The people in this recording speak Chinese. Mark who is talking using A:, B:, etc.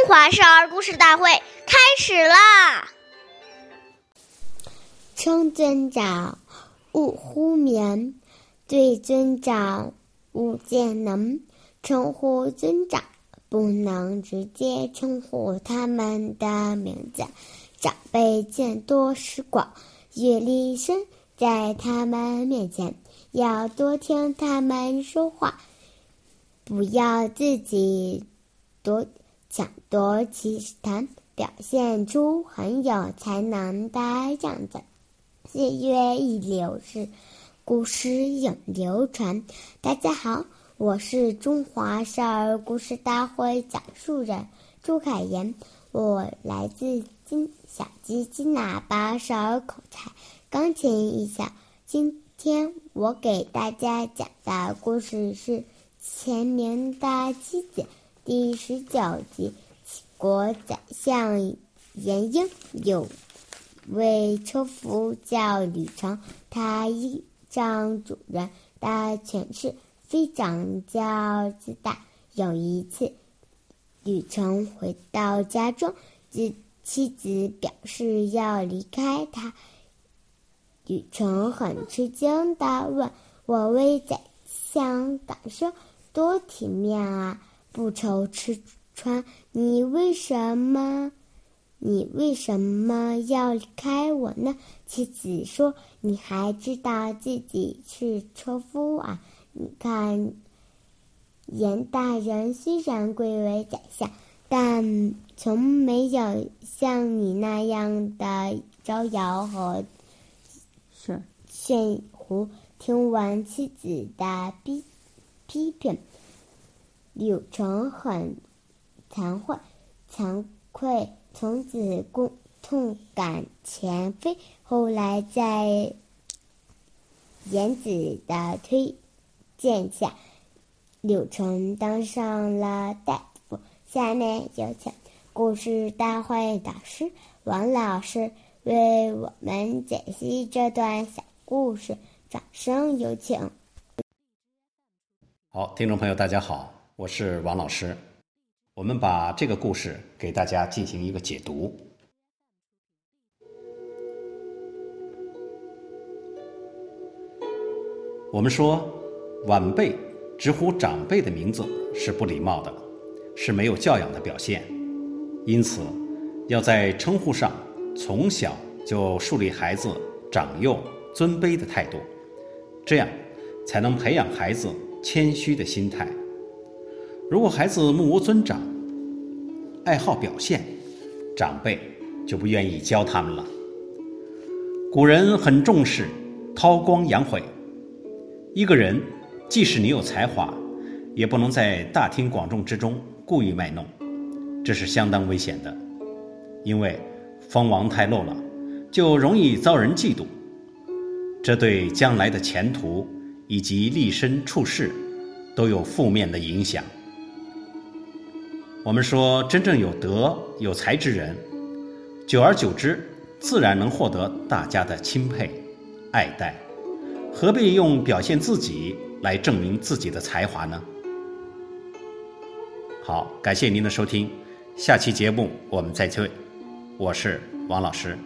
A: 中华少儿故事大会开始啦！
B: 称尊长，勿呼名；对尊长，勿见能。称呼尊长，不能直接称呼他们的名字。长辈见多识广，阅历深，在他们面前要多听他们说话，不要自己多。抢夺其谈，表现出很有才能的样子。岁月易流逝，故事永流传。大家好，我是中华少儿故事大会讲述人朱凯言，我来自金小鸡金喇叭少儿口才钢琴艺校。今天我给大家讲的故事是《前明的妻子》。第十九集，齐国宰相颜英有位车夫叫吕成，他依仗主人的权势，非常骄傲自大。有一次，吕成回到家中，妻妻子表示要离开他。吕成很吃惊的问：“我为宰相感受多体面啊！”不愁吃穿，你为什么？你为什么要离开我呢？妻子说：“你还知道自己是车夫啊？你看，严大人虽然贵为宰相，但从没有像你那样的招摇和炫胡。”听完妻子的批批评。柳成很惭愧，惭愧，从此共痛改前非。后来在颜子的推荐下，柳成当上了大夫。下面有请故事大会导师王老师为我们解析这段小故事，掌声有请。
C: 好，听众朋友，大家好。我是王老师，我们把这个故事给大家进行一个解读。我们说，晚辈直呼长辈的名字是不礼貌的，是没有教养的表现。因此，要在称呼上从小就树立孩子长幼尊卑的态度，这样才能培养孩子谦虚的心态。如果孩子目无尊长，爱好表现，长辈就不愿意教他们了。古人很重视韬光养晦，一个人即使你有才华，也不能在大庭广众之中故意卖弄，这是相当危险的。因为锋芒太露了，就容易遭人嫉妒，这对将来的前途以及立身处世都有负面的影响。我们说，真正有德有才之人，久而久之，自然能获得大家的钦佩、爱戴，何必用表现自己来证明自己的才华呢？好，感谢您的收听，下期节目我们再会，我是王老师。